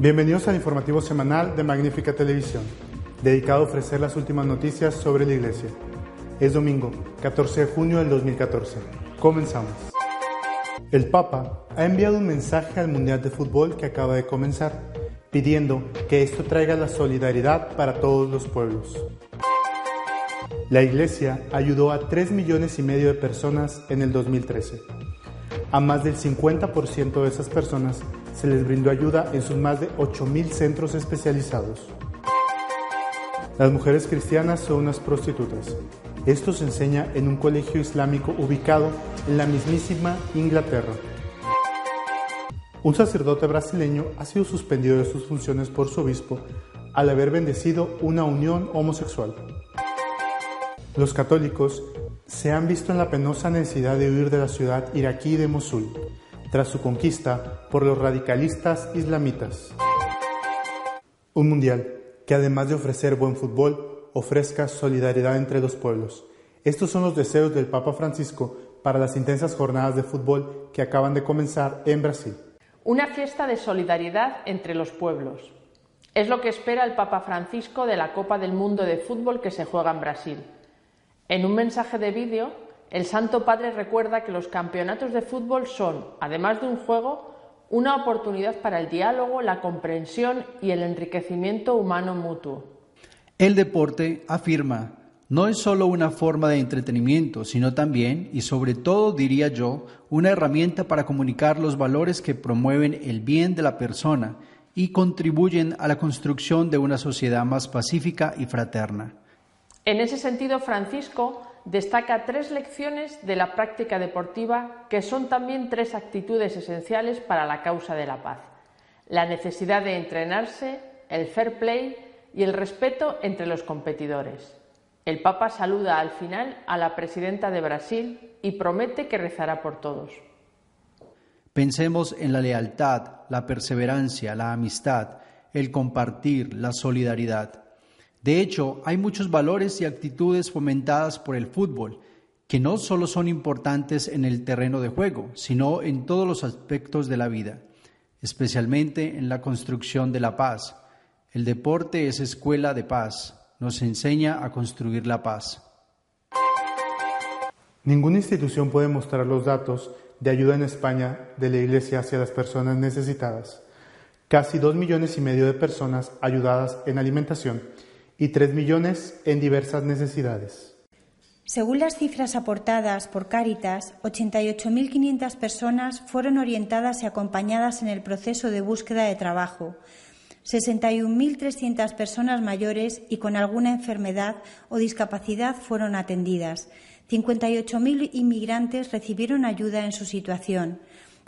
Bienvenidos al informativo semanal de Magnífica Televisión, dedicado a ofrecer las últimas noticias sobre la Iglesia. Es domingo, 14 de junio del 2014. Comenzamos. El Papa ha enviado un mensaje al Mundial de Fútbol que acaba de comenzar, pidiendo que esto traiga la solidaridad para todos los pueblos. La Iglesia ayudó a 3 millones y medio de personas en el 2013. A más del 50% de esas personas se les brindó ayuda en sus más de 8.000 centros especializados. Las mujeres cristianas son unas prostitutas. Esto se enseña en un colegio islámico ubicado en la mismísima Inglaterra. Un sacerdote brasileño ha sido suspendido de sus funciones por su obispo al haber bendecido una unión homosexual. Los católicos se han visto en la penosa necesidad de huir de la ciudad iraquí de Mosul tras su conquista por los radicalistas islamitas. Un mundial que además de ofrecer buen fútbol, ofrezca solidaridad entre los pueblos. Estos son los deseos del Papa Francisco para las intensas jornadas de fútbol que acaban de comenzar en Brasil. Una fiesta de solidaridad entre los pueblos. Es lo que espera el Papa Francisco de la Copa del Mundo de Fútbol que se juega en Brasil. En un mensaje de vídeo, el Santo Padre recuerda que los campeonatos de fútbol son, además de un juego, una oportunidad para el diálogo, la comprensión y el enriquecimiento humano mutuo. El deporte, afirma, no es solo una forma de entretenimiento, sino también, y sobre todo diría yo, una herramienta para comunicar los valores que promueven el bien de la persona y contribuyen a la construcción de una sociedad más pacífica y fraterna. En ese sentido, Francisco destaca tres lecciones de la práctica deportiva que son también tres actitudes esenciales para la causa de la paz. La necesidad de entrenarse, el fair play y el respeto entre los competidores. El Papa saluda al final a la presidenta de Brasil y promete que rezará por todos. Pensemos en la lealtad, la perseverancia, la amistad, el compartir, la solidaridad. De hecho, hay muchos valores y actitudes fomentadas por el fútbol que no solo son importantes en el terreno de juego, sino en todos los aspectos de la vida, especialmente en la construcción de la paz. El deporte es escuela de paz, nos enseña a construir la paz. Ninguna institución puede mostrar los datos de ayuda en España de la Iglesia hacia las personas necesitadas. Casi dos millones y medio de personas ayudadas en alimentación y 3 millones en diversas necesidades. Según las cifras aportadas por Cáritas, 88.500 personas fueron orientadas y acompañadas en el proceso de búsqueda de trabajo, 61.300 personas mayores y con alguna enfermedad o discapacidad fueron atendidas, 58.000 inmigrantes recibieron ayuda en su situación,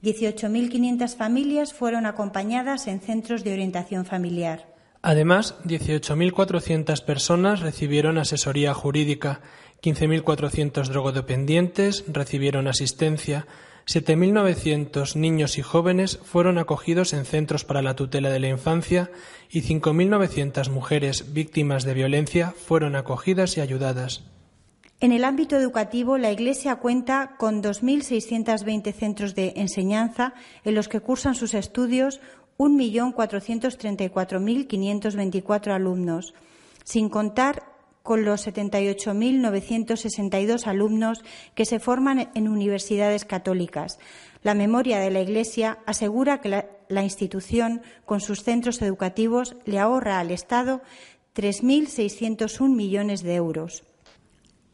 18.500 familias fueron acompañadas en centros de orientación familiar. Además, 18.400 personas recibieron asesoría jurídica, 15.400 drogodependientes recibieron asistencia, 7.900 niños y jóvenes fueron acogidos en centros para la tutela de la infancia y 5.900 mujeres víctimas de violencia fueron acogidas y ayudadas. En el ámbito educativo, la Iglesia cuenta con 2.620 centros de enseñanza en los que cursan sus estudios 1.434.524 alumnos, sin contar con los 78.962 alumnos que se forman en universidades católicas. La memoria de la Iglesia asegura que la, institución, con sus centros educativos, le ahorra al Estado 3.601 millones de euros.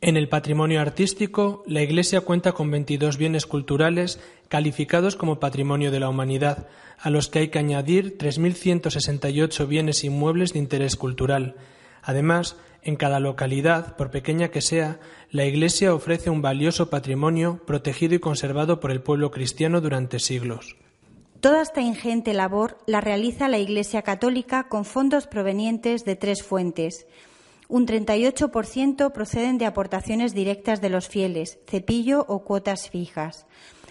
En el patrimonio artístico, la Iglesia cuenta con 22 bienes culturales calificados como Patrimonio de la Humanidad, a los que hay que añadir 3.168 bienes inmuebles de interés cultural. Además, en cada localidad, por pequeña que sea, la Iglesia ofrece un valioso patrimonio protegido y conservado por el pueblo cristiano durante siglos. Toda esta ingente labor la realiza la Iglesia Católica con fondos provenientes de tres fuentes un 38% proceden de aportaciones directas de los fieles, cepillo o cuotas fijas.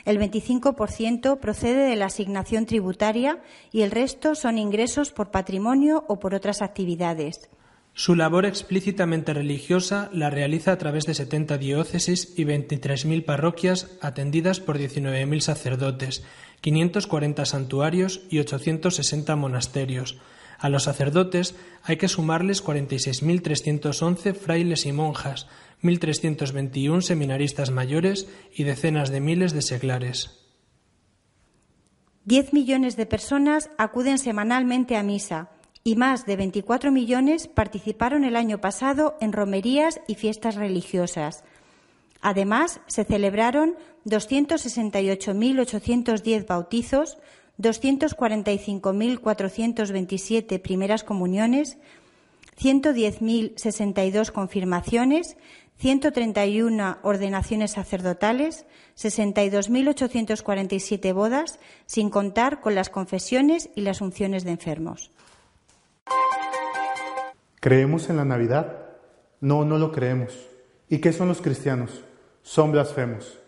El 25% procede de la asignación tributaria y el resto son ingresos por patrimonio o por otras actividades. Su labor explícitamente religiosa la realiza a través de 70 diócesis y 23.000 parroquias atendidas por 19.000 sacerdotes, 540 santuarios y 860 monasterios, a los sacerdotes hay que sumarles 46.311 frailes y monjas, 1.321 seminaristas mayores y decenas de miles de seglares. Diez millones de personas acuden semanalmente a misa y más de 24 millones participaron el año pasado en romerías y fiestas religiosas. Además, se celebraron 268.810 bautizos, 245.427 primeras comuniones, 110.062 confirmaciones, 131 ordenaciones sacerdotales, 62.847 bodas, sin contar con las confesiones y las unciones de enfermos. ¿Creemos en la Navidad? No, no lo creemos. ¿Y qué son los cristianos? Son blasfemos.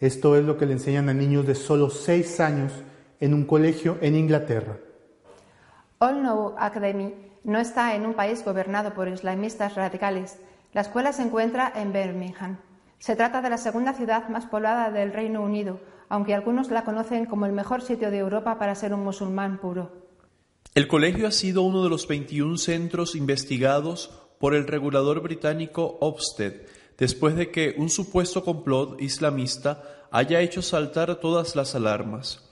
Esto es lo que le enseñan a niños de solo seis años en un colegio en Inglaterra. All Know Academy no está en un país gobernado por islamistas radicales. La escuela se encuentra en Birmingham. Se trata de la segunda ciudad más poblada del Reino Unido, aunque algunos la conocen como el mejor sitio de Europa para ser un musulmán puro. El colegio ha sido uno de los 21 centros investigados por el regulador británico Ofsted, después de que un supuesto complot islamista haya hecho saltar todas las alarmas.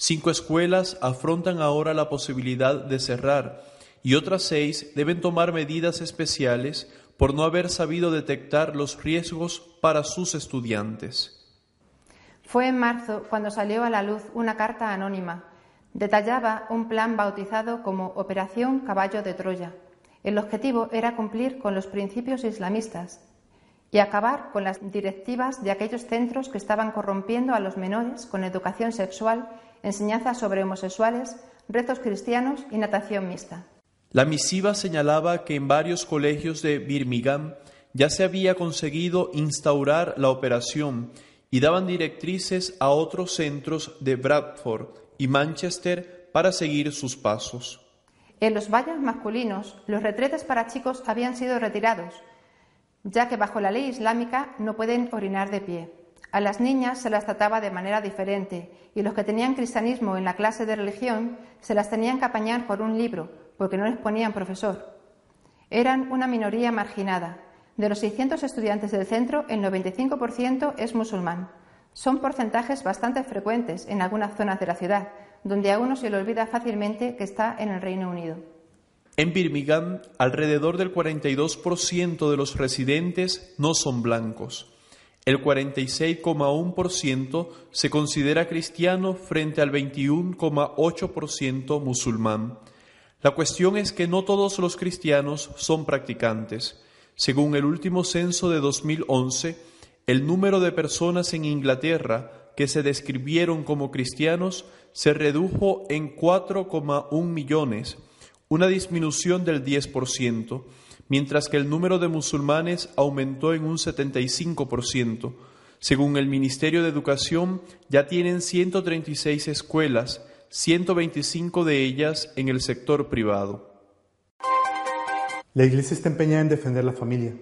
Cinco escuelas afrontan ahora la posibilidad de cerrar y otras seis deben tomar medidas especiales por no haber sabido detectar los riesgos para sus estudiantes. Fue en marzo cuando salió a la luz una carta anónima. Detallaba un plan bautizado como Operación Caballo de Troya. El objetivo era cumplir con los principios islamistas y acabar con las directivas de aquellos centros que estaban corrompiendo a los menores con educación sexual enseñanza sobre homosexuales, rezos cristianos y natación mixta. La misiva señalaba que en varios colegios de Birmingham ya se había conseguido instaurar la operación y daban directrices a otros centros de Bradford y Manchester para seguir sus pasos. En los valles masculinos, los retretes para chicos habían sido retirados, ya que bajo la ley islámica no pueden orinar de pie. A las niñas se las trataba de manera diferente y los que tenían cristianismo en la clase de religión se las tenían que apañar por un libro porque no les ponían profesor. Eran una minoría marginada. De los 600 estudiantes del centro, el 95% es musulmán. Son porcentajes bastante frecuentes en algunas zonas de la ciudad, donde a uno se le olvida fácilmente que está en el Reino Unido. En Birmingham, alrededor del 42% de los residentes no son blancos el 46,1% se considera cristiano frente al 21,8% musulmán. La cuestión es que no todos los cristianos son practicantes. Según el último censo de 2011, el número de personas en Inglaterra que se describieron como cristianos se redujo en 4,1 millones, una disminución del 10% mientras que el número de musulmanes aumentó en un 75%. Según el Ministerio de Educación, ya tienen 136 escuelas, 125 de ellas en el sector privado. La Iglesia está empeñada en defender la familia.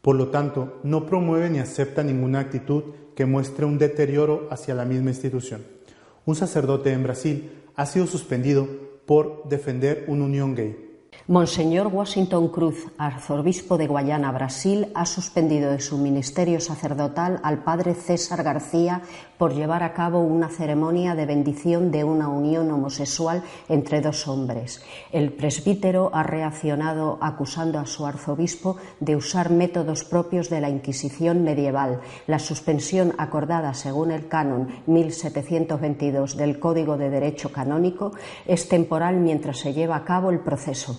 Por lo tanto, no promueve ni acepta ninguna actitud que muestre un deterioro hacia la misma institución. Un sacerdote en Brasil ha sido suspendido por defender una unión gay. Monseñor Washington Cruz, arzobispo de Guayana, Brasil, ha suspendido de su ministerio sacerdotal al padre César García por llevar a cabo una ceremonia de bendición de una unión homosexual entre dos hombres. El presbítero ha reaccionado acusando a su arzobispo de usar métodos propios de la Inquisición medieval. La suspensión acordada según el canon 1722 del Código de Derecho Canónico es temporal mientras se lleva a cabo el proceso.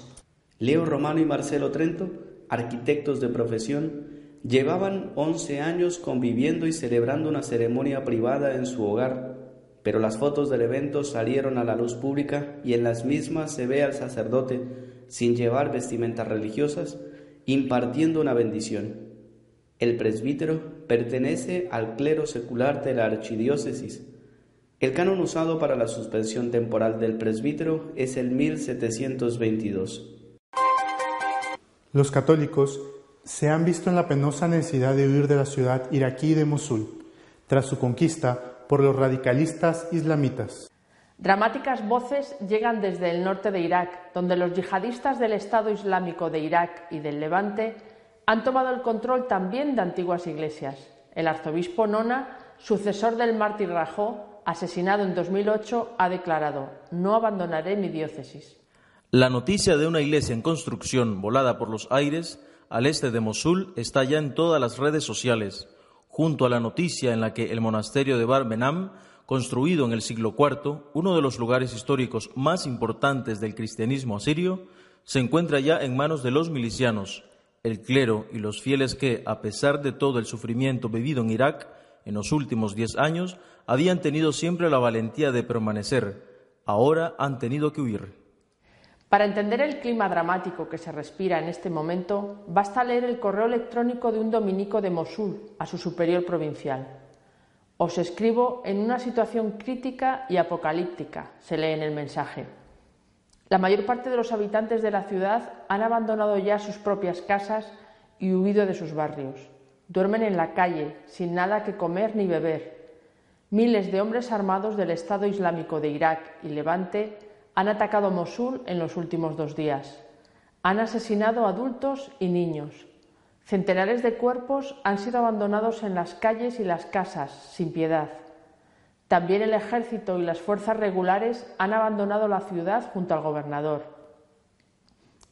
Leo Romano y Marcelo Trento, arquitectos de profesión, llevaban 11 años conviviendo y celebrando una ceremonia privada en su hogar, pero las fotos del evento salieron a la luz pública y en las mismas se ve al sacerdote, sin llevar vestimentas religiosas, impartiendo una bendición. El presbítero pertenece al clero secular de la archidiócesis. El canon usado para la suspensión temporal del presbítero es el 1722. Los católicos se han visto en la penosa necesidad de huir de la ciudad iraquí de Mosul, tras su conquista por los radicalistas islamitas. Dramáticas voces llegan desde el norte de Irak, donde los yihadistas del Estado Islámico de Irak y del Levante han tomado el control también de antiguas iglesias. El arzobispo Nona, sucesor del mártir Rajó, asesinado en 2008, ha declarado: No abandonaré mi diócesis. La noticia de una iglesia en construcción volada por los aires al este de Mosul está ya en todas las redes sociales, junto a la noticia en la que el monasterio de Bar Benam, construido en el siglo IV, uno de los lugares históricos más importantes del cristianismo asirio, se encuentra ya en manos de los milicianos, el clero y los fieles que, a pesar de todo el sufrimiento vivido en Irak en los últimos diez años, habían tenido siempre la valentía de permanecer, ahora han tenido que huir. Para entender el clima dramático que se respira en este momento, basta leer el correo electrónico de un dominico de Mosul a su superior provincial. Os escribo en una situación crítica y apocalíptica, se lee en el mensaje. La mayor parte de los habitantes de la ciudad han abandonado ya sus propias casas y huido de sus barrios. Duermen en la calle, sin nada que comer ni beber. Miles de hombres armados del Estado Islámico de Irak y Levante han atacado Mosul en los últimos dos días. Han asesinado adultos y niños. Centenares de cuerpos han sido abandonados en las calles y las casas, sin piedad. También el ejército y las fuerzas regulares han abandonado la ciudad junto al gobernador.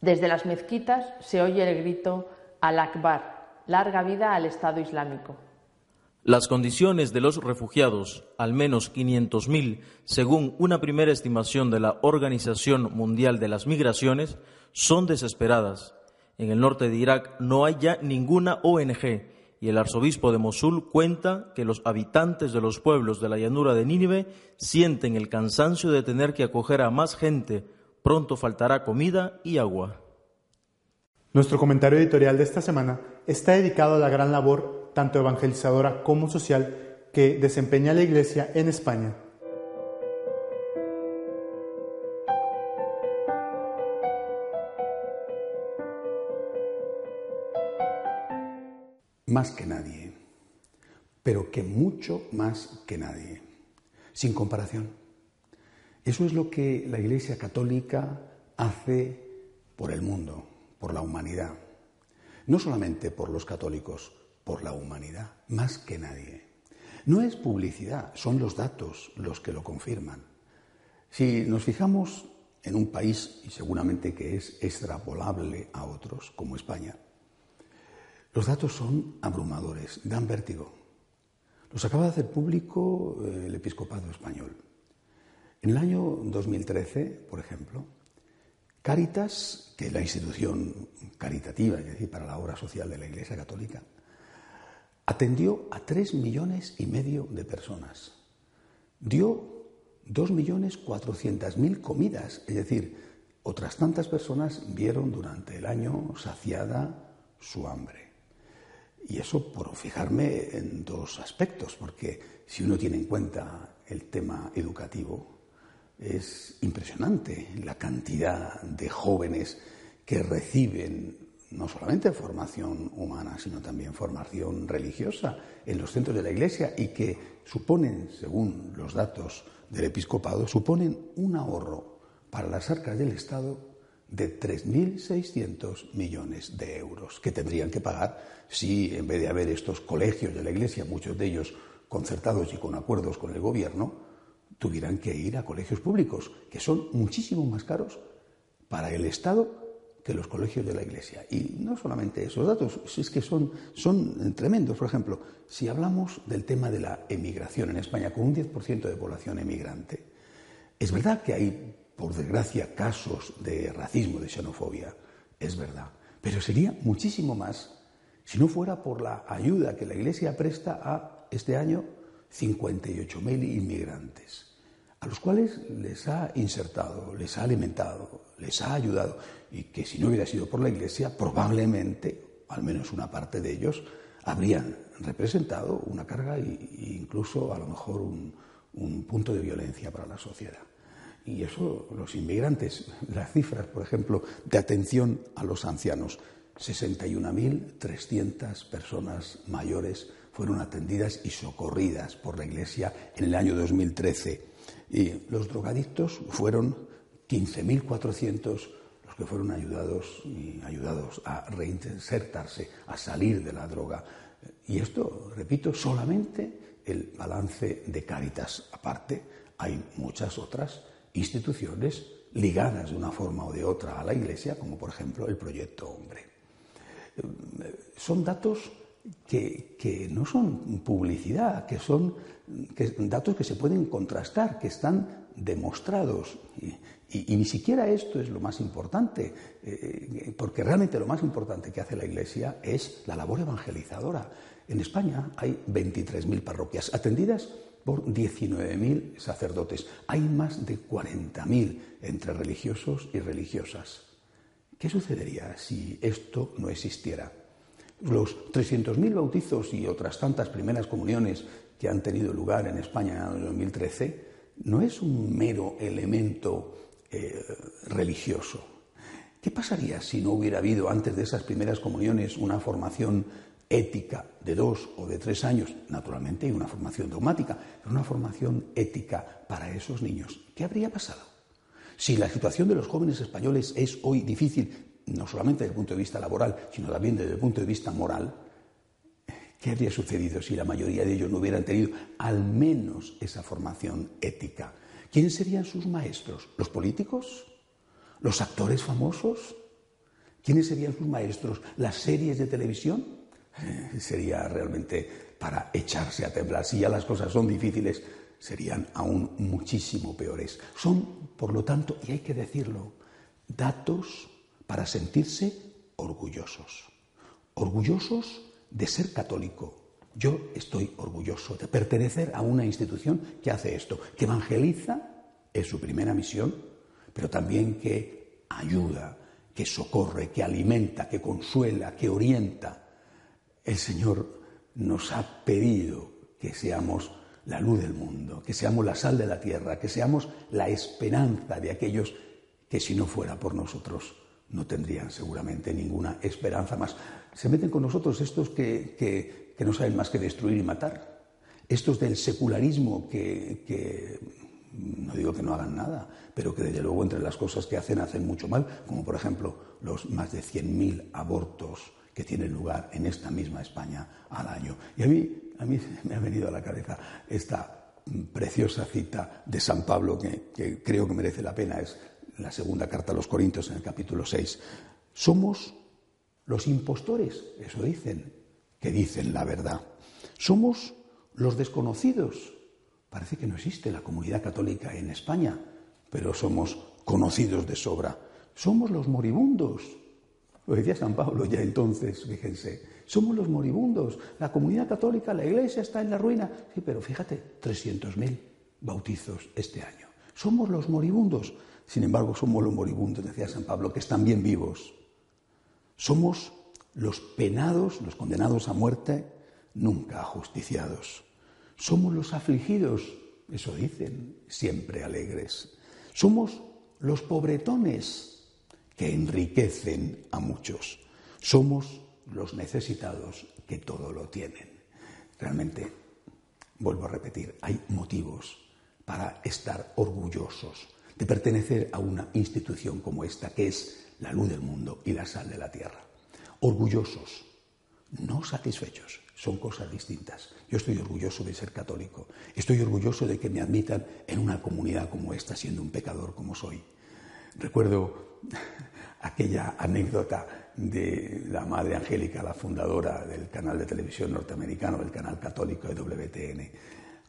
Desde las mezquitas se oye el grito Al-Akbar, larga vida al Estado Islámico. Las condiciones de los refugiados, al menos 500.000, según una primera estimación de la Organización Mundial de las Migraciones, son desesperadas. En el norte de Irak no hay ya ninguna ONG y el arzobispo de Mosul cuenta que los habitantes de los pueblos de la llanura de Nínive sienten el cansancio de tener que acoger a más gente. Pronto faltará comida y agua. Nuestro comentario editorial de esta semana está dedicado a la gran labor tanto evangelizadora como social, que desempeña la Iglesia en España. Más que nadie, pero que mucho más que nadie, sin comparación. Eso es lo que la Iglesia Católica hace por el mundo, por la humanidad. No solamente por los católicos, por la humanidad, más que nadie. No es publicidad, son los datos los que lo confirman. Si nos fijamos en un país, y seguramente que es extrapolable a otros, como España, los datos son abrumadores, dan vértigo. Los acaba de hacer público eh, el episcopado español. En el año 2013, por ejemplo, Caritas, que es la institución caritativa, es decir, para la obra social de la Iglesia Católica, atendió a tres millones y medio de personas. Dio dos millones cuatrocientas mil comidas, es decir, otras tantas personas vieron durante el año saciada su hambre. Y eso por fijarme en dos aspectos, porque si uno tiene en cuenta el tema educativo, es impresionante la cantidad de jóvenes que reciben no solamente formación humana, sino también formación religiosa en los centros de la Iglesia y que suponen, según los datos del episcopado, suponen un ahorro para las arcas del Estado de 3.600 millones de euros que tendrían que pagar si, en vez de haber estos colegios de la Iglesia, muchos de ellos concertados y con acuerdos con el gobierno, tuvieran que ir a colegios públicos, que son muchísimo más caros para el Estado que los colegios de la Iglesia. Y no solamente esos datos, es que son, son tremendos. Por ejemplo, si hablamos del tema de la emigración en España, con un 10% de población emigrante, es verdad que hay, por desgracia, casos de racismo, de xenofobia, es verdad, pero sería muchísimo más si no fuera por la ayuda que la Iglesia presta a este año 58.000 inmigrantes a los cuales les ha insertado, les ha alimentado, les ha ayudado, y que si no hubiera sido por la Iglesia, probablemente, al menos una parte de ellos, habrían representado una carga e incluso a lo mejor un, un punto de violencia para la sociedad. Y eso, los inmigrantes, las cifras, por ejemplo, de atención a los ancianos, 61.300 personas mayores fueron atendidas y socorridas por la Iglesia en el año 2013 y los drogadictos fueron 15.400 los que fueron ayudados ayudados a reinsertarse, a salir de la droga. Y esto, repito, solamente el balance de Cáritas. Aparte, hay muchas otras instituciones ligadas de una forma o de otra a la Iglesia, como por ejemplo el Proyecto Hombre. Son datos que, no son publicidad, que son datos que se pueden contrastar, que están demostrados. Y, ni siquiera esto es lo más importante, eh, porque realmente lo más importante que hace la Iglesia es la labor evangelizadora. En España hay 23.000 parroquias atendidas por 19.000 sacerdotes. Hay más de 40.000 entre religiosos y religiosas. ¿Qué sucedería si esto no existiera? Los 300.000 bautizos y otras tantas primeras comuniones que han tenido lugar en España en el año 2013 no es un mero elemento eh, religioso. ¿Qué pasaría si no hubiera habido antes de esas primeras comuniones una formación ética de dos o de tres años? Naturalmente hay una formación dogmática, pero una formación ética para esos niños. ¿Qué habría pasado? Si la situación de los jóvenes españoles es hoy difícil, no solamente desde el punto de vista laboral, sino también desde el punto de vista moral, ¿qué habría sucedido si la mayoría de ellos no hubieran tenido al menos esa formación ética? ¿Quiénes serían sus maestros? ¿Los políticos? ¿Los actores famosos? ¿Quiénes serían sus maestros? ¿Las series de televisión? Eh, sería realmente para echarse a temblar. Si ya las cosas son difíciles, serían aún muchísimo peores. Son, por lo tanto, y hay que decirlo, datos para sentirse orgullosos. Orgullosos de ser católico. Yo estoy orgulloso de pertenecer a una institución que hace esto, que evangeliza, es su primera misión, pero también que ayuda, que socorre, que alimenta, que consuela, que orienta. El Señor nos ha pedido que seamos la luz del mundo, que seamos la sal de la tierra, que seamos la esperanza de aquellos que si no fuera por nosotros no tendrían seguramente ninguna esperanza más. Se meten con nosotros estos que, no saben más que destruir y matar, estos del secularismo que, no digo que no hagan nada, pero que desde luego entre las cosas que hacen hacen mucho mal, como por ejemplo los más de 100.000 abortos que tienen lugar en esta misma España al año. Y a mí, a mí me ha venido a la cabeza esta preciosa cita de San Pablo que, que creo que merece la pena, es la segunda carta a los Corintios en el capítulo 6. Somos los impostores, eso dicen, que dicen la verdad. Somos los desconocidos. Parece que no existe la comunidad católica en España, pero somos conocidos de sobra. Somos los moribundos. Lo decía San Pablo ya entonces, fíjense. Somos los moribundos. La comunidad católica, la iglesia está en la ruina. Sí, pero fíjate, 300.000 bautizos este año. Somos los moribundos. Sin embargo, somos los moribundos, decía San Pablo, que están bien vivos. Somos los penados, los condenados a muerte, nunca ajusticiados. Somos los afligidos, eso dicen, siempre alegres. Somos los pobretones que enriquecen a muchos. Somos los necesitados que todo lo tienen. Realmente, vuelvo a repetir, hay motivos para estar orgullosos de pertenecer a una institución como esta, que es la luz del mundo y la sal de la tierra. Orgullosos no satisfechos. Son cosas distintas. Yo estoy orgulloso de ser católico. Estoy orgulloso de que me admitan en una comunidad como esta, siendo un pecador como soy. Recuerdo aquella anécdota de la Madre Angélica, la fundadora del canal de televisión norteamericano, del canal católico de WTN,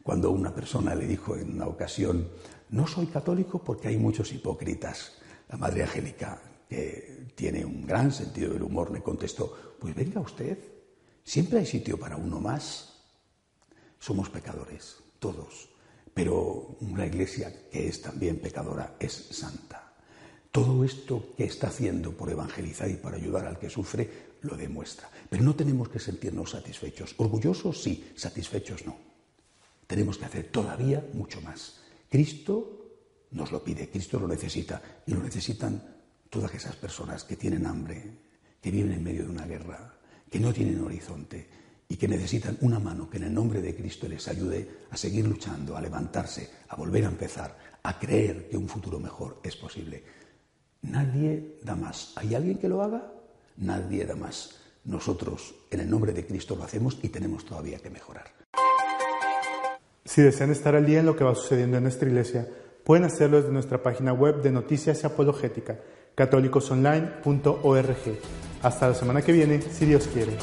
cuando una persona le dijo en una ocasión, no soy católico porque hay muchos hipócritas. La Madre Angélica, que tiene un gran sentido del humor, le contestó, pues venga usted, siempre hay sitio para uno más. Somos pecadores, todos, pero una iglesia que es también pecadora es santa. Todo esto que está haciendo por evangelizar y para ayudar al que sufre lo demuestra. Pero no tenemos que sentirnos satisfechos. Orgullosos sí, satisfechos no. Tenemos que hacer todavía mucho más. Cristo nos lo pide, Cristo lo necesita y lo necesitan todas esas personas que tienen hambre, que viven en medio de una guerra, que no tienen horizonte y que necesitan una mano que en el nombre de Cristo les ayude a seguir luchando, a levantarse, a volver a empezar, a creer que un futuro mejor es posible. Nadie da más. ¿Hay alguien que lo haga? Nadie da más. Nosotros, en el nombre de Cristo, lo hacemos y tenemos todavía que mejorar. Si desean estar al día en lo que va sucediendo en nuestra iglesia, pueden hacerlo desde nuestra página web de Noticias y Apologética, católicosonline.org. Hasta la semana que viene, si Dios quiere.